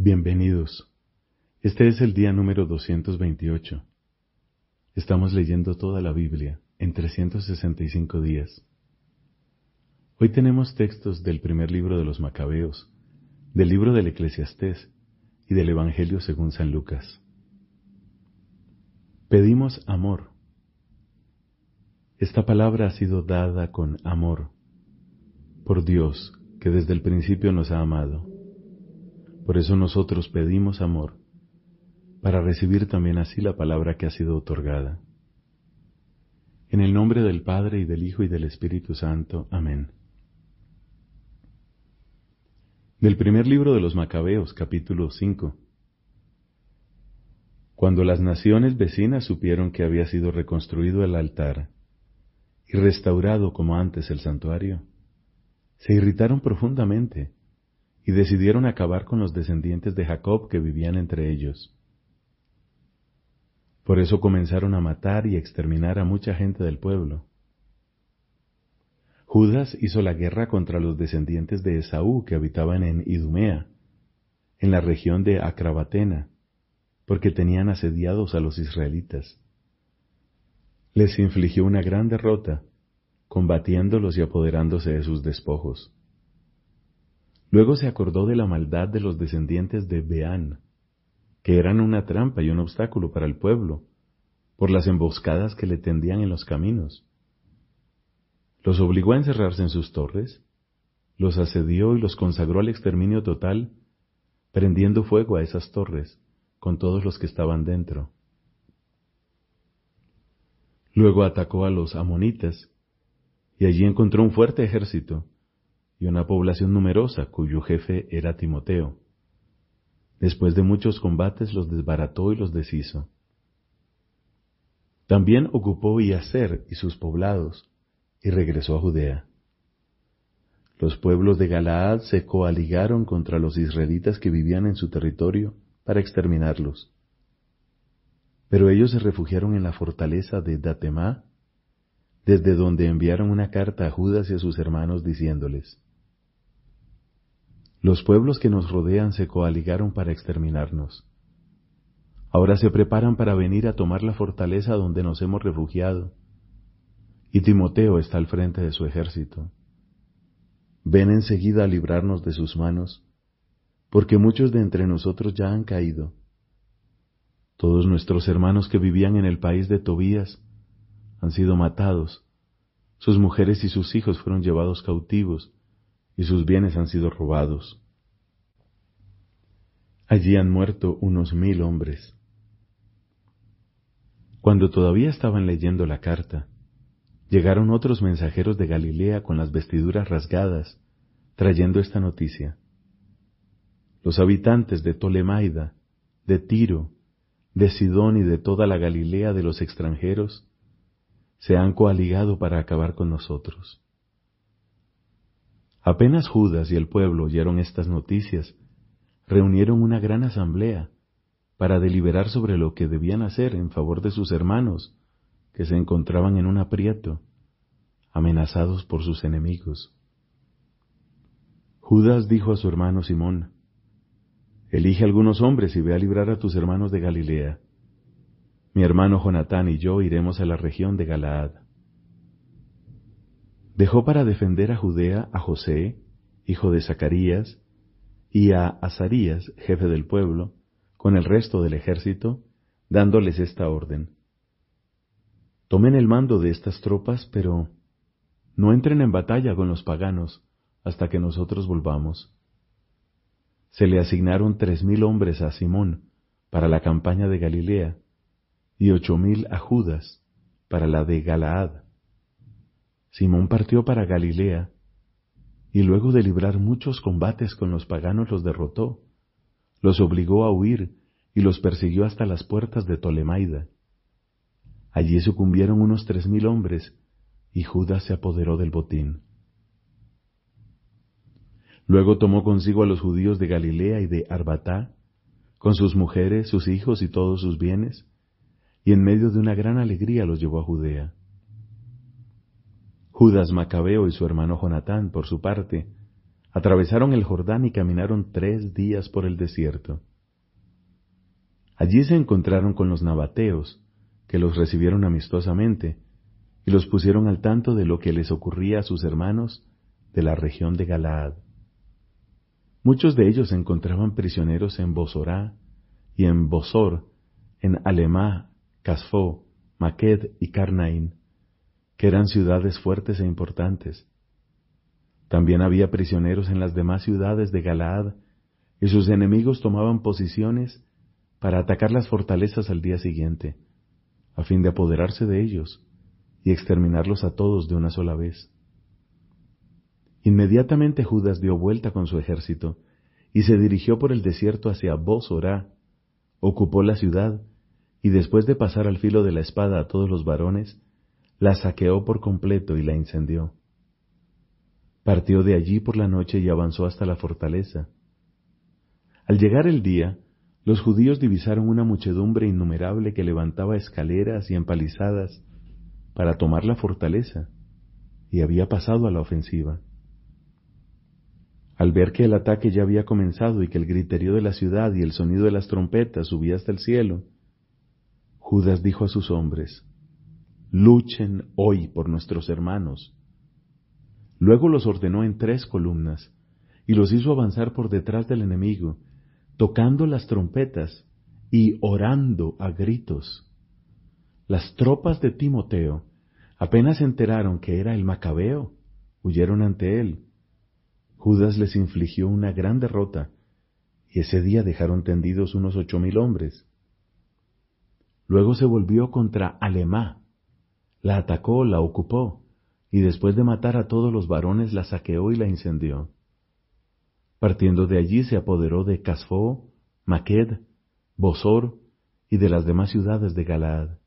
Bienvenidos. Este es el día número 228. Estamos leyendo toda la Biblia en 365 días. Hoy tenemos textos del primer libro de los Macabeos, del libro del Eclesiastés y del Evangelio según San Lucas. Pedimos amor. Esta palabra ha sido dada con amor por Dios, que desde el principio nos ha amado. Por eso nosotros pedimos amor, para recibir también así la palabra que ha sido otorgada. En el nombre del Padre y del Hijo y del Espíritu Santo. Amén. Del primer libro de los Macabeos, capítulo 5. Cuando las naciones vecinas supieron que había sido reconstruido el altar y restaurado como antes el santuario, se irritaron profundamente y decidieron acabar con los descendientes de Jacob que vivían entre ellos. Por eso comenzaron a matar y exterminar a mucha gente del pueblo. Judas hizo la guerra contra los descendientes de Esaú que habitaban en Idumea, en la región de Acrabatena, porque tenían asediados a los israelitas. Les infligió una gran derrota, combatiéndolos y apoderándose de sus despojos. Luego se acordó de la maldad de los descendientes de Beán, que eran una trampa y un obstáculo para el pueblo, por las emboscadas que le tendían en los caminos. Los obligó a encerrarse en sus torres, los asedió y los consagró al exterminio total, prendiendo fuego a esas torres con todos los que estaban dentro. Luego atacó a los amonitas, y allí encontró un fuerte ejército, y una población numerosa cuyo jefe era Timoteo. Después de muchos combates los desbarató y los deshizo. También ocupó Iaser y sus poblados, y regresó a Judea. Los pueblos de Galaad se coaligaron contra los israelitas que vivían en su territorio para exterminarlos. Pero ellos se refugiaron en la fortaleza de Datemá, desde donde enviaron una carta a Judas y a sus hermanos diciéndoles, los pueblos que nos rodean se coaligaron para exterminarnos. Ahora se preparan para venir a tomar la fortaleza donde nos hemos refugiado. Y Timoteo está al frente de su ejército. Ven enseguida a librarnos de sus manos, porque muchos de entre nosotros ya han caído. Todos nuestros hermanos que vivían en el país de Tobías han sido matados, sus mujeres y sus hijos fueron llevados cautivos, y sus bienes han sido robados. Allí han muerto unos mil hombres. Cuando todavía estaban leyendo la carta, llegaron otros mensajeros de Galilea con las vestiduras rasgadas, trayendo esta noticia. Los habitantes de Tolemaida, de Tiro, de Sidón y de toda la Galilea de los extranjeros, se han coaligado para acabar con nosotros. Apenas Judas y el pueblo oyeron estas noticias, reunieron una gran asamblea para deliberar sobre lo que debían hacer en favor de sus hermanos, que se encontraban en un aprieto, amenazados por sus enemigos. Judas dijo a su hermano Simón, Elige algunos hombres y ve a librar a tus hermanos de Galilea. Mi hermano Jonatán y yo iremos a la región de Galaad. Dejó para defender a Judea a José, hijo de Zacarías, y a Azarías, jefe del pueblo, con el resto del ejército, dándoles esta orden. Tomen el mando de estas tropas, pero no entren en batalla con los paganos hasta que nosotros volvamos. Se le asignaron tres mil hombres a Simón para la campaña de Galilea y ocho mil a Judas para la de Galaad. Simón partió para Galilea, y luego de librar muchos combates con los paganos los derrotó, los obligó a huir y los persiguió hasta las puertas de Tolemaida. Allí sucumbieron unos tres mil hombres, y Judas se apoderó del botín. Luego tomó consigo a los judíos de Galilea y de Arbatá, con sus mujeres, sus hijos y todos sus bienes, y en medio de una gran alegría los llevó a Judea. Judas Macabeo y su hermano Jonatán, por su parte, atravesaron el Jordán y caminaron tres días por el desierto. Allí se encontraron con los nabateos, que los recibieron amistosamente, y los pusieron al tanto de lo que les ocurría a sus hermanos de la región de Galaad. Muchos de ellos se encontraban prisioneros en Bosorá y en Bosor, en Alemá, Casfó, Maqued y Carnaín, que eran ciudades fuertes e importantes. También había prisioneros en las demás ciudades de Galaad, y sus enemigos tomaban posiciones para atacar las fortalezas al día siguiente, a fin de apoderarse de ellos y exterminarlos a todos de una sola vez. Inmediatamente Judas dio vuelta con su ejército y se dirigió por el desierto hacia Bosorá, ocupó la ciudad y después de pasar al filo de la espada a todos los varones, la saqueó por completo y la incendió. Partió de allí por la noche y avanzó hasta la fortaleza. Al llegar el día, los judíos divisaron una muchedumbre innumerable que levantaba escaleras y empalizadas para tomar la fortaleza, y había pasado a la ofensiva. Al ver que el ataque ya había comenzado y que el griterío de la ciudad y el sonido de las trompetas subía hasta el cielo, Judas dijo a sus hombres, Luchen hoy por nuestros hermanos. Luego los ordenó en tres columnas y los hizo avanzar por detrás del enemigo, tocando las trompetas y orando a gritos. Las tropas de Timoteo apenas se enteraron que era el macabeo, huyeron ante él. Judas les infligió una gran derrota, y ese día dejaron tendidos unos ocho mil hombres. Luego se volvió contra Alemá, la atacó, la ocupó, y después de matar a todos los varones la saqueó y la incendió. Partiendo de allí se apoderó de Casfó, Maqued, Bosor y de las demás ciudades de Galaad.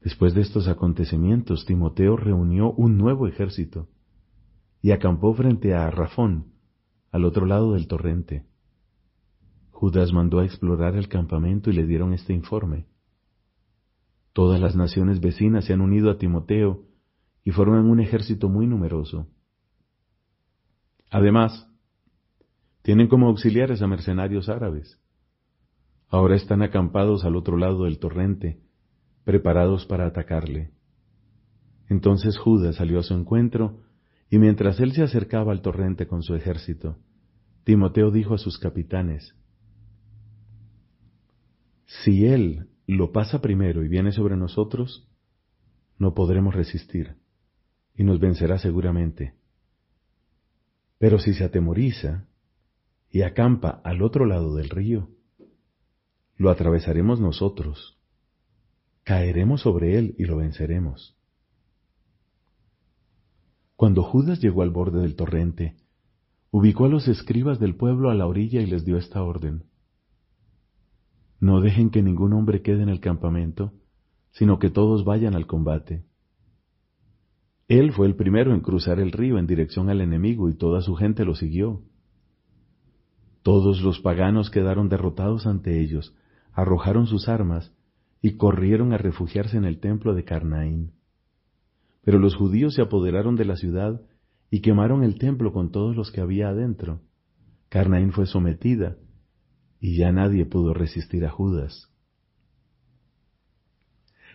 Después de estos acontecimientos, Timoteo reunió un nuevo ejército y acampó frente a Rafón, al otro lado del torrente. Judas mandó a explorar el campamento y le dieron este informe. Todas las naciones vecinas se han unido a Timoteo y forman un ejército muy numeroso. Además, tienen como auxiliares a mercenarios árabes. Ahora están acampados al otro lado del torrente, preparados para atacarle. Entonces Judas salió a su encuentro, y mientras él se acercaba al torrente con su ejército, Timoteo dijo a sus capitanes, si Él lo pasa primero y viene sobre nosotros, no podremos resistir y nos vencerá seguramente. Pero si se atemoriza y acampa al otro lado del río, lo atravesaremos nosotros, caeremos sobre él y lo venceremos. Cuando Judas llegó al borde del torrente, ubicó a los escribas del pueblo a la orilla y les dio esta orden. No dejen que ningún hombre quede en el campamento, sino que todos vayan al combate. Él fue el primero en cruzar el río en dirección al enemigo y toda su gente lo siguió. Todos los paganos quedaron derrotados ante ellos, arrojaron sus armas y corrieron a refugiarse en el templo de Carnaín. Pero los judíos se apoderaron de la ciudad y quemaron el templo con todos los que había adentro. Carnaín fue sometida y ya nadie pudo resistir a Judas.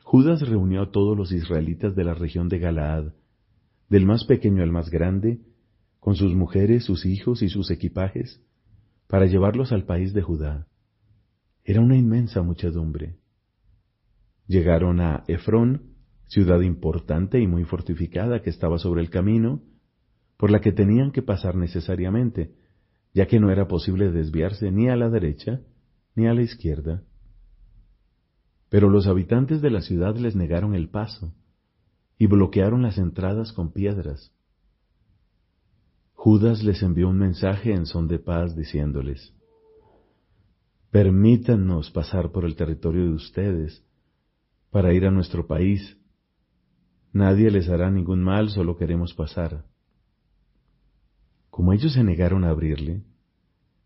Judas reunió a todos los israelitas de la región de Galaad, del más pequeño al más grande, con sus mujeres, sus hijos y sus equipajes, para llevarlos al país de Judá. Era una inmensa muchedumbre. Llegaron a Efrón, ciudad importante y muy fortificada que estaba sobre el camino, por la que tenían que pasar necesariamente, ya que no era posible desviarse ni a la derecha ni a la izquierda. Pero los habitantes de la ciudad les negaron el paso y bloquearon las entradas con piedras. Judas les envió un mensaje en son de paz diciéndoles, Permítanos pasar por el territorio de ustedes para ir a nuestro país. Nadie les hará ningún mal, solo queremos pasar. Como ellos se negaron a abrirle,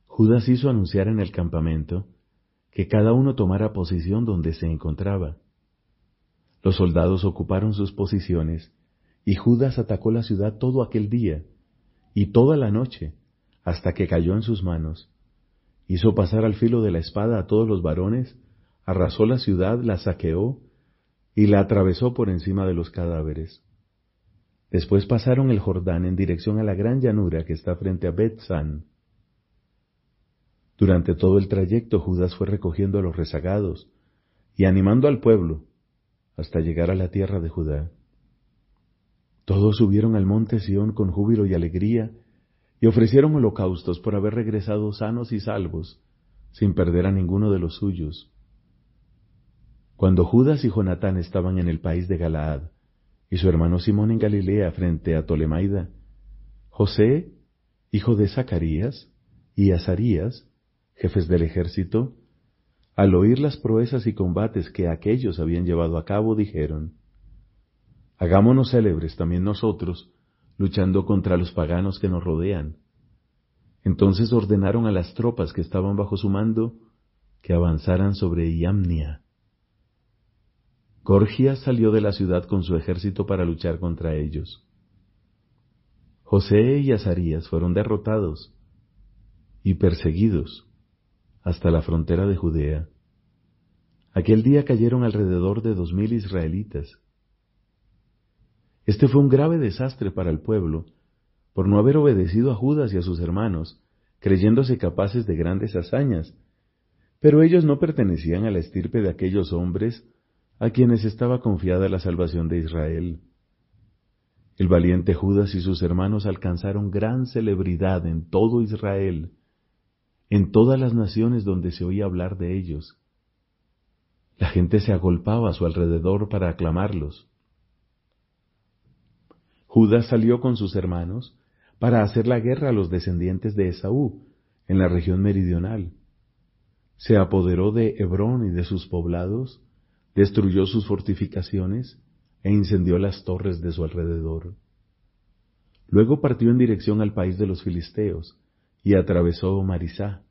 Judas hizo anunciar en el campamento que cada uno tomara posición donde se encontraba. Los soldados ocuparon sus posiciones y Judas atacó la ciudad todo aquel día y toda la noche, hasta que cayó en sus manos. Hizo pasar al filo de la espada a todos los varones, arrasó la ciudad, la saqueó y la atravesó por encima de los cadáveres. Después pasaron el Jordán en dirección a la gran llanura que está frente a Bet-San. Durante todo el trayecto Judas fue recogiendo a los rezagados y animando al pueblo hasta llegar a la tierra de Judá. Todos subieron al monte Sión con júbilo y alegría y ofrecieron holocaustos por haber regresado sanos y salvos, sin perder a ninguno de los suyos. Cuando Judas y Jonatán estaban en el país de Galaad, y su hermano Simón en Galilea frente a Tolemaida, José, hijo de Zacarías, y Azarías, jefes del ejército, al oír las proezas y combates que aquellos habían llevado a cabo, dijeron, Hagámonos célebres también nosotros, luchando contra los paganos que nos rodean. Entonces ordenaron a las tropas que estaban bajo su mando que avanzaran sobre Iamnia. Gorgias salió de la ciudad con su ejército para luchar contra ellos. José y Azarías fueron derrotados y perseguidos hasta la frontera de Judea. Aquel día cayeron alrededor de dos mil israelitas este fue un grave desastre para el pueblo, por no haber obedecido a Judas y a sus hermanos, creyéndose capaces de grandes hazañas. Pero ellos no pertenecían a la estirpe de aquellos hombres a quienes estaba confiada la salvación de Israel. El valiente Judas y sus hermanos alcanzaron gran celebridad en todo Israel, en todas las naciones donde se oía hablar de ellos. La gente se agolpaba a su alrededor para aclamarlos. Judas salió con sus hermanos para hacer la guerra a los descendientes de Esaú en la región meridional. Se apoderó de Hebrón y de sus poblados, destruyó sus fortificaciones e incendió las torres de su alrededor. Luego partió en dirección al país de los filisteos y atravesó Marisá.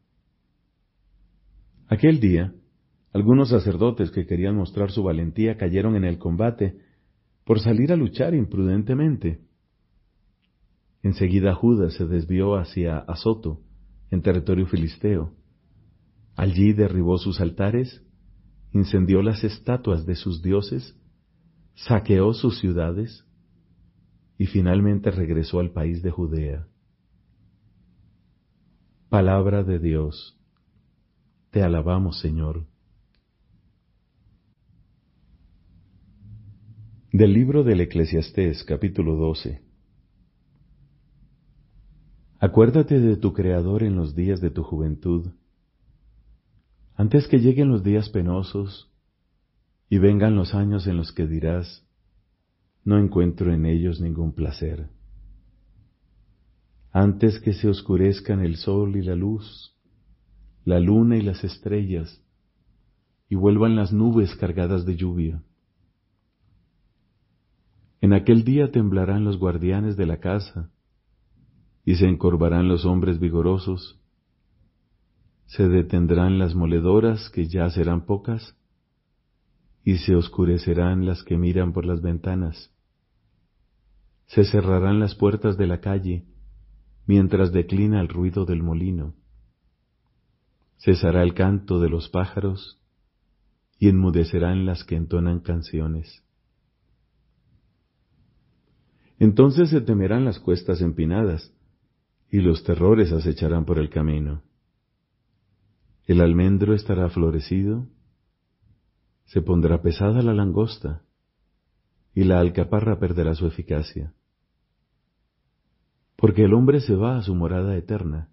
Aquel día, algunos sacerdotes que querían mostrar su valentía cayeron en el combate por salir a luchar imprudentemente. Enseguida Judas se desvió hacia Azoto, en territorio filisteo. Allí derribó sus altares, incendió las estatuas de sus dioses, saqueó sus ciudades y finalmente regresó al país de Judea. Palabra de Dios. Te alabamos, Señor. Del libro del Eclesiastés capítulo 12 Acuérdate de tu Creador en los días de tu juventud, antes que lleguen los días penosos y vengan los años en los que dirás, no encuentro en ellos ningún placer. Antes que se oscurezcan el sol y la luz, la luna y las estrellas, y vuelvan las nubes cargadas de lluvia en aquel día temblarán los guardianes de la casa, y se encorvarán los hombres vigorosos, se detendrán las moledoras que ya serán pocas, y se oscurecerán las que miran por las ventanas. Se cerrarán las puertas de la calle, mientras declina el ruido del molino. Cesará el canto de los pájaros, y enmudecerán las que entonan canciones. Entonces se temerán las cuestas empinadas, y los terrores acecharán por el camino. El almendro estará florecido, se pondrá pesada la langosta, y la alcaparra perderá su eficacia. Porque el hombre se va a su morada eterna,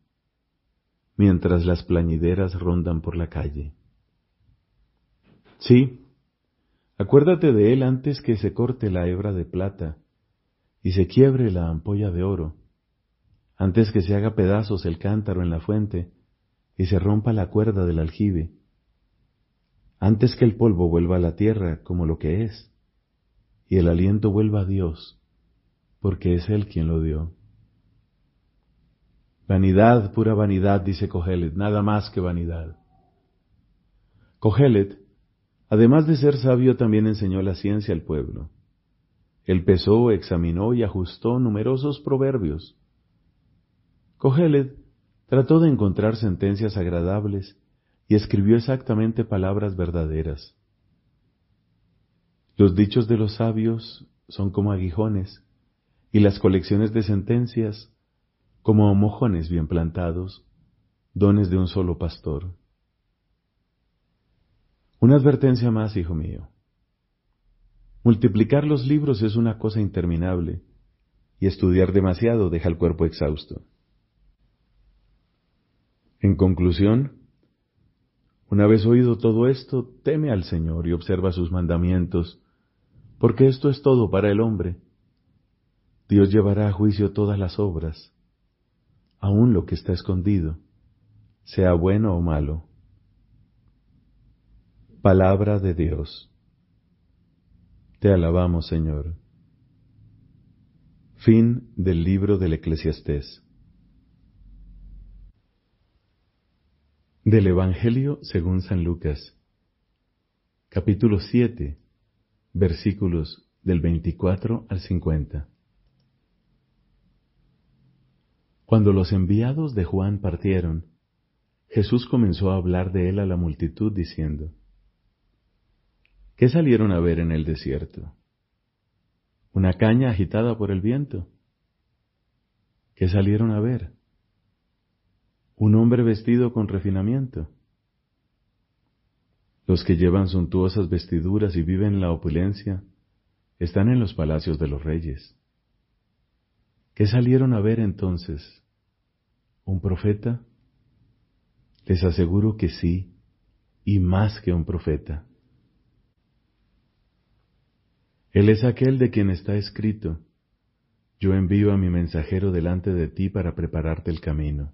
mientras las plañideras rondan por la calle. Sí, acuérdate de él antes que se corte la hebra de plata, y se quiebre la ampolla de oro, antes que se haga pedazos el cántaro en la fuente y se rompa la cuerda del aljibe, antes que el polvo vuelva a la tierra como lo que es, y el aliento vuelva a Dios, porque es Él quien lo dio. Vanidad, pura vanidad, dice Cogelet, nada más que vanidad. Cogelet, además de ser sabio, también enseñó la ciencia al pueblo. Él pesó, examinó y ajustó numerosos proverbios. Cogeled trató de encontrar sentencias agradables y escribió exactamente palabras verdaderas. Los dichos de los sabios son como aguijones y las colecciones de sentencias como mojones bien plantados, dones de un solo pastor. Una advertencia más, hijo mío. Multiplicar los libros es una cosa interminable, y estudiar demasiado deja el cuerpo exhausto. En conclusión, una vez oído todo esto, teme al Señor y observa sus mandamientos, porque esto es todo para el hombre. Dios llevará a juicio todas las obras, aun lo que está escondido, sea bueno o malo. Palabra de Dios. Te alabamos, Señor. Fin del libro del Eclesiastés. Del Evangelio según San Lucas, capítulo 7, versículos del 24 al 50. Cuando los enviados de Juan partieron, Jesús comenzó a hablar de él a la multitud diciendo, ¿Qué salieron a ver en el desierto? ¿Una caña agitada por el viento? ¿Qué salieron a ver? ¿Un hombre vestido con refinamiento? Los que llevan suntuosas vestiduras y viven la opulencia están en los palacios de los reyes. ¿Qué salieron a ver entonces? ¿Un profeta? Les aseguro que sí, y más que un profeta. Él es aquel de quien está escrito, yo envío a mi mensajero delante de ti para prepararte el camino.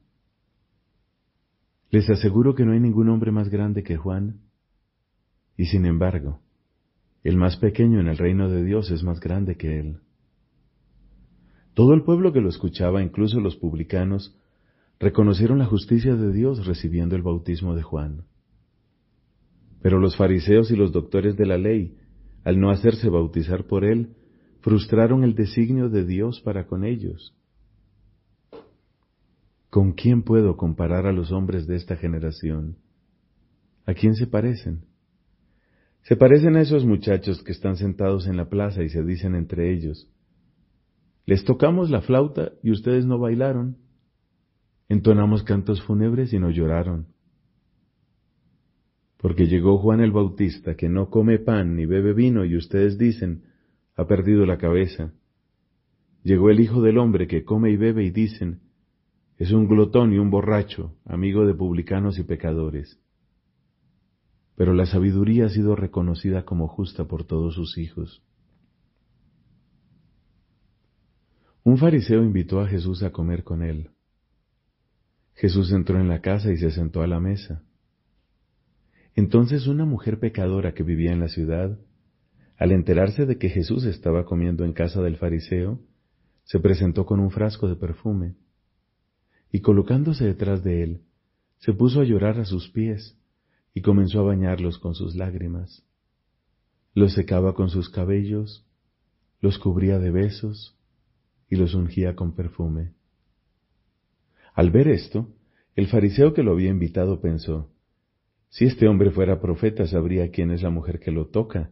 Les aseguro que no hay ningún hombre más grande que Juan, y sin embargo, el más pequeño en el reino de Dios es más grande que él. Todo el pueblo que lo escuchaba, incluso los publicanos, reconocieron la justicia de Dios recibiendo el bautismo de Juan. Pero los fariseos y los doctores de la ley al no hacerse bautizar por él, frustraron el designio de Dios para con ellos. ¿Con quién puedo comparar a los hombres de esta generación? ¿A quién se parecen? Se parecen a esos muchachos que están sentados en la plaza y se dicen entre ellos, les tocamos la flauta y ustedes no bailaron, entonamos cantos fúnebres y no lloraron. Porque llegó Juan el Bautista, que no come pan ni bebe vino, y ustedes dicen, ha perdido la cabeza. Llegó el Hijo del Hombre, que come y bebe, y dicen, es un glotón y un borracho, amigo de publicanos y pecadores. Pero la sabiduría ha sido reconocida como justa por todos sus hijos. Un fariseo invitó a Jesús a comer con él. Jesús entró en la casa y se sentó a la mesa. Entonces una mujer pecadora que vivía en la ciudad, al enterarse de que Jesús estaba comiendo en casa del fariseo, se presentó con un frasco de perfume, y colocándose detrás de él, se puso a llorar a sus pies y comenzó a bañarlos con sus lágrimas. Los secaba con sus cabellos, los cubría de besos y los ungía con perfume. Al ver esto, el fariseo que lo había invitado pensó, si este hombre fuera profeta, sabría quién es la mujer que lo toca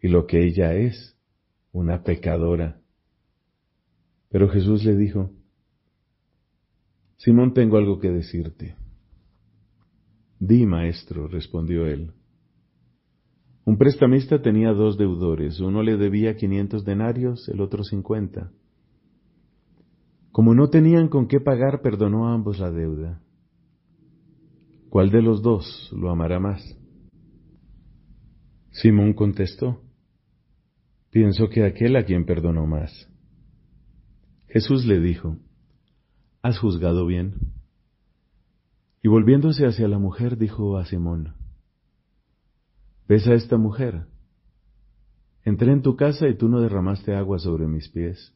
y lo que ella es, una pecadora. Pero Jesús le dijo, Simón, tengo algo que decirte. Di, maestro, respondió él. Un prestamista tenía dos deudores, uno le debía quinientos denarios, el otro cincuenta. Como no tenían con qué pagar, perdonó a ambos la deuda. ¿Cuál de los dos lo amará más? Simón contestó, pienso que aquel a quien perdonó más. Jesús le dijo, Has juzgado bien. Y volviéndose hacia la mujer, dijo a Simón, ¿Ves a esta mujer? Entré en tu casa y tú no derramaste agua sobre mis pies.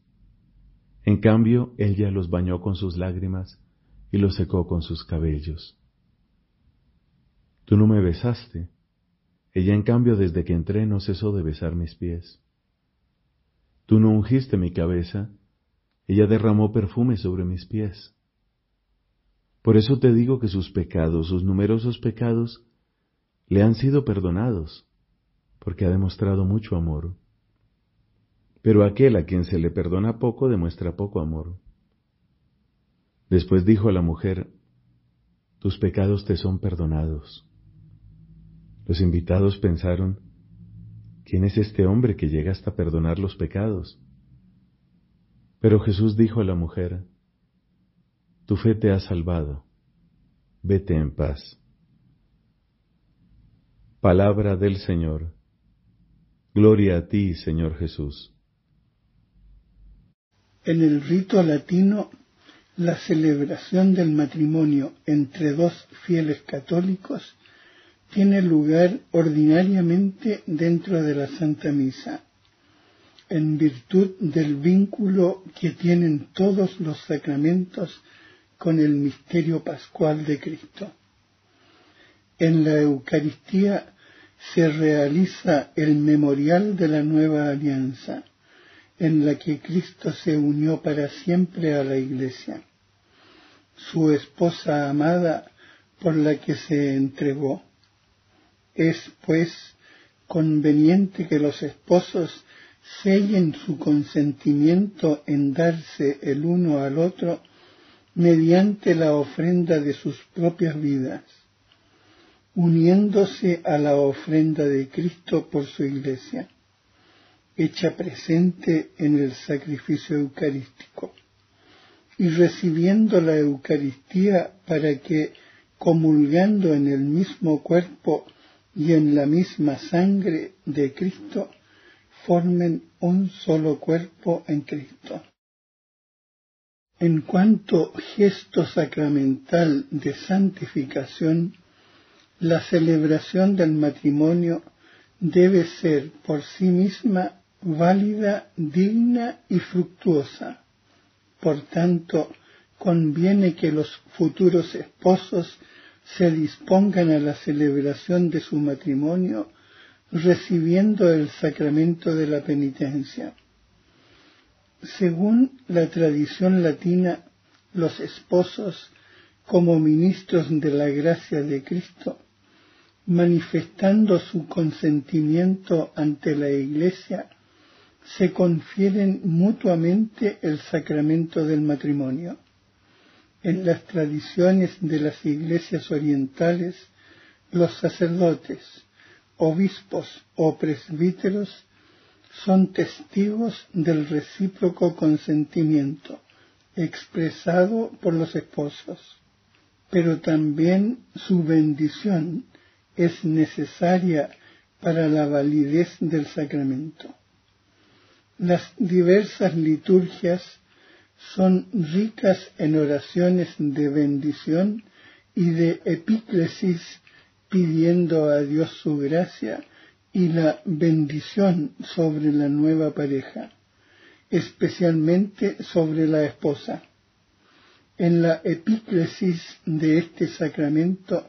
En cambio, ella los bañó con sus lágrimas y los secó con sus cabellos. Tú no me besaste. Ella en cambio desde que entré no cesó de besar mis pies. Tú no ungiste mi cabeza. Ella derramó perfume sobre mis pies. Por eso te digo que sus pecados, sus numerosos pecados, le han sido perdonados, porque ha demostrado mucho amor. Pero aquel a quien se le perdona poco demuestra poco amor. Después dijo a la mujer, tus pecados te son perdonados. Los invitados pensaron, ¿quién es este hombre que llega hasta perdonar los pecados? Pero Jesús dijo a la mujer, tu fe te ha salvado, vete en paz. Palabra del Señor. Gloria a ti, Señor Jesús. En el rito latino, la celebración del matrimonio entre dos fieles católicos tiene lugar ordinariamente dentro de la Santa Misa, en virtud del vínculo que tienen todos los sacramentos con el misterio pascual de Cristo. En la Eucaristía se realiza el memorial de la nueva alianza, en la que Cristo se unió para siempre a la Iglesia, su esposa amada por la que se entregó. Es, pues, conveniente que los esposos sellen su consentimiento en darse el uno al otro mediante la ofrenda de sus propias vidas uniéndose a la ofrenda de Cristo por su iglesia, hecha presente en el sacrificio eucarístico, y recibiendo la Eucaristía para que, comulgando en el mismo cuerpo y en la misma sangre de Cristo, formen un solo cuerpo en Cristo. En cuanto gesto sacramental de santificación, la celebración del matrimonio debe ser por sí misma válida, digna y fructuosa. Por tanto, conviene que los futuros esposos se dispongan a la celebración de su matrimonio recibiendo el sacramento de la penitencia. Según la tradición latina, los esposos, como ministros de la gracia de Cristo, manifestando su consentimiento ante la Iglesia, se confieren mutuamente el sacramento del matrimonio. En las tradiciones de las iglesias orientales, los sacerdotes, obispos o presbíteros son testigos del recíproco consentimiento expresado por los esposos, pero también su bendición es necesaria para la validez del sacramento. Las diversas liturgias son ricas en oraciones de bendición y de epíclesis pidiendo a Dios su gracia y la bendición sobre la nueva pareja, especialmente sobre la esposa. En la epíclesis de este sacramento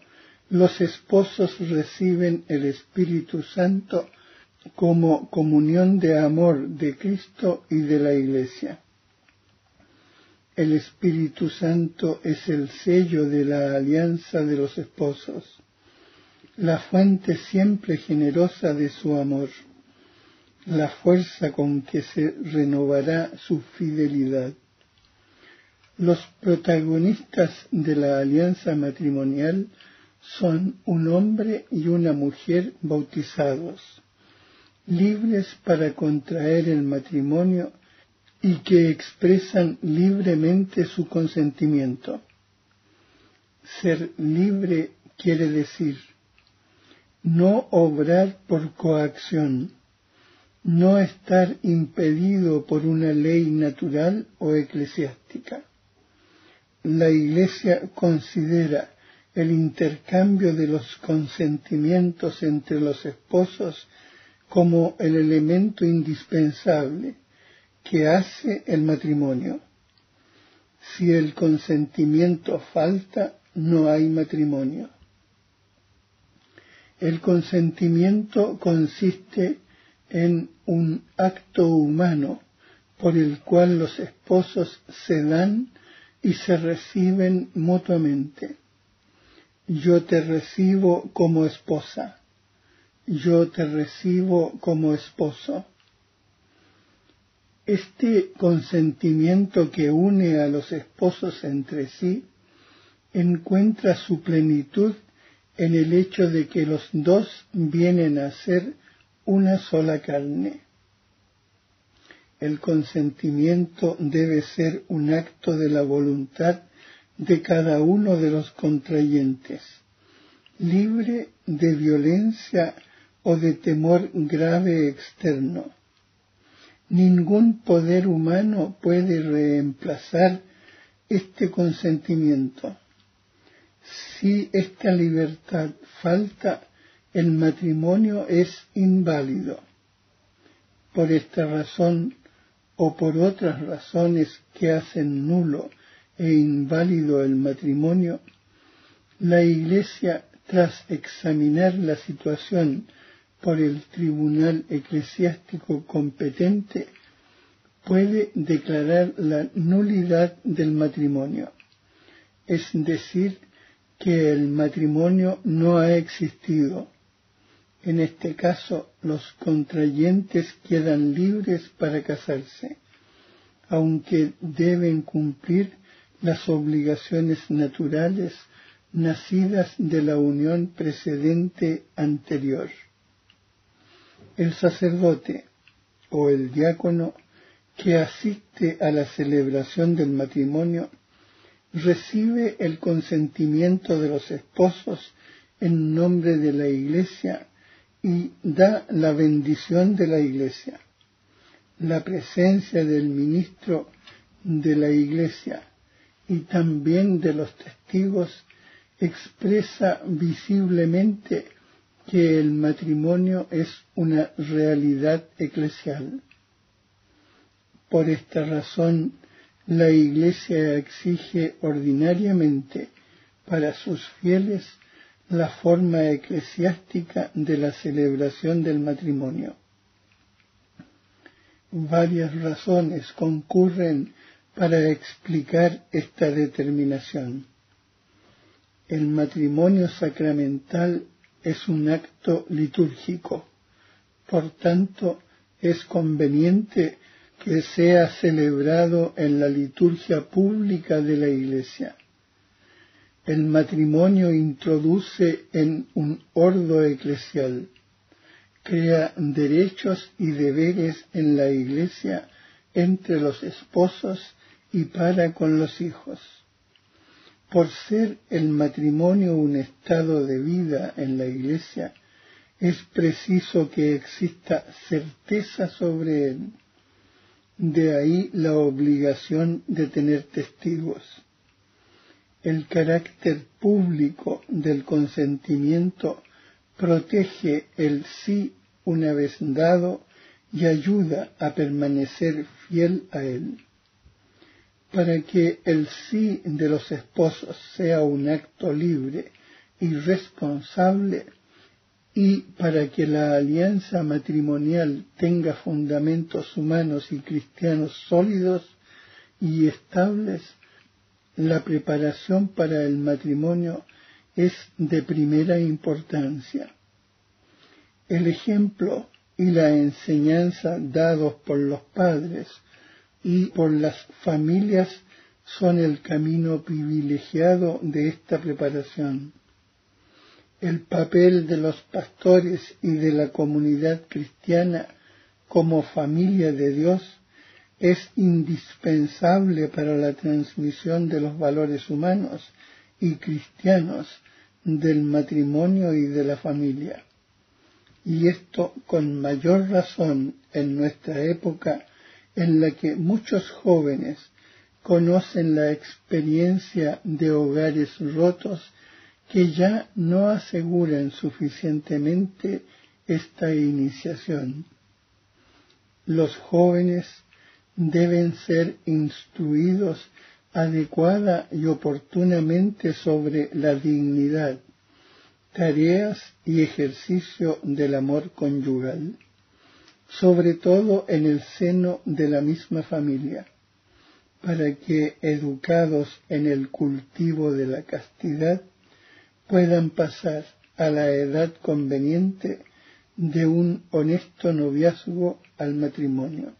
los esposos reciben el Espíritu Santo como comunión de amor de Cristo y de la Iglesia. El Espíritu Santo es el sello de la alianza de los esposos, la fuente siempre generosa de su amor, la fuerza con que se renovará su fidelidad. Los protagonistas de la alianza matrimonial son un hombre y una mujer bautizados, libres para contraer el matrimonio y que expresan libremente su consentimiento. Ser libre quiere decir no obrar por coacción, no estar impedido por una ley natural o eclesiástica. La Iglesia considera el intercambio de los consentimientos entre los esposos como el elemento indispensable que hace el matrimonio. Si el consentimiento falta, no hay matrimonio. El consentimiento consiste en un acto humano por el cual los esposos se dan y se reciben mutuamente. Yo te recibo como esposa, yo te recibo como esposo. Este consentimiento que une a los esposos entre sí encuentra su plenitud en el hecho de que los dos vienen a ser una sola carne. El consentimiento debe ser un acto de la voluntad de cada uno de los contrayentes, libre de violencia o de temor grave externo. Ningún poder humano puede reemplazar este consentimiento. Si esta libertad falta, el matrimonio es inválido. Por esta razón o por otras razones que hacen nulo e inválido el matrimonio, la Iglesia, tras examinar la situación por el tribunal eclesiástico competente, puede declarar la nulidad del matrimonio, es decir, que el matrimonio no ha existido. En este caso, los contrayentes quedan libres para casarse, aunque deben cumplir las obligaciones naturales nacidas de la unión precedente anterior. El sacerdote o el diácono que asiste a la celebración del matrimonio recibe el consentimiento de los esposos en nombre de la Iglesia y da la bendición de la Iglesia. La presencia del ministro de la Iglesia y también de los testigos expresa visiblemente que el matrimonio es una realidad eclesial. Por esta razón, la Iglesia exige ordinariamente para sus fieles la forma eclesiástica de la celebración del matrimonio. Varias razones concurren para explicar esta determinación. El matrimonio sacramental es un acto litúrgico, por tanto es conveniente que sea celebrado en la liturgia pública de la Iglesia. El matrimonio introduce en un ordo eclesial, crea derechos y deberes en la Iglesia entre los esposos y para con los hijos. Por ser el matrimonio un estado de vida en la Iglesia, es preciso que exista certeza sobre él de ahí la obligación de tener testigos. El carácter público del consentimiento protege el sí una vez dado y ayuda a permanecer fiel a él. Para que el sí de los esposos sea un acto libre y responsable, y para que la alianza matrimonial tenga fundamentos humanos y cristianos sólidos y estables, la preparación para el matrimonio es de primera importancia. El ejemplo y la enseñanza dados por los padres y por las familias son el camino privilegiado de esta preparación el papel de los pastores y de la comunidad cristiana como familia de Dios es indispensable para la transmisión de los valores humanos y cristianos del matrimonio y de la familia. Y esto con mayor razón en nuestra época en la que muchos jóvenes conocen la experiencia de hogares rotos que ya no aseguran suficientemente esta iniciación. Los jóvenes deben ser instruidos adecuada y oportunamente sobre la dignidad, tareas y ejercicio del amor conyugal, sobre todo en el seno de la misma familia. para que, educados en el cultivo de la castidad, puedan pasar a la edad conveniente de un honesto noviazgo al matrimonio.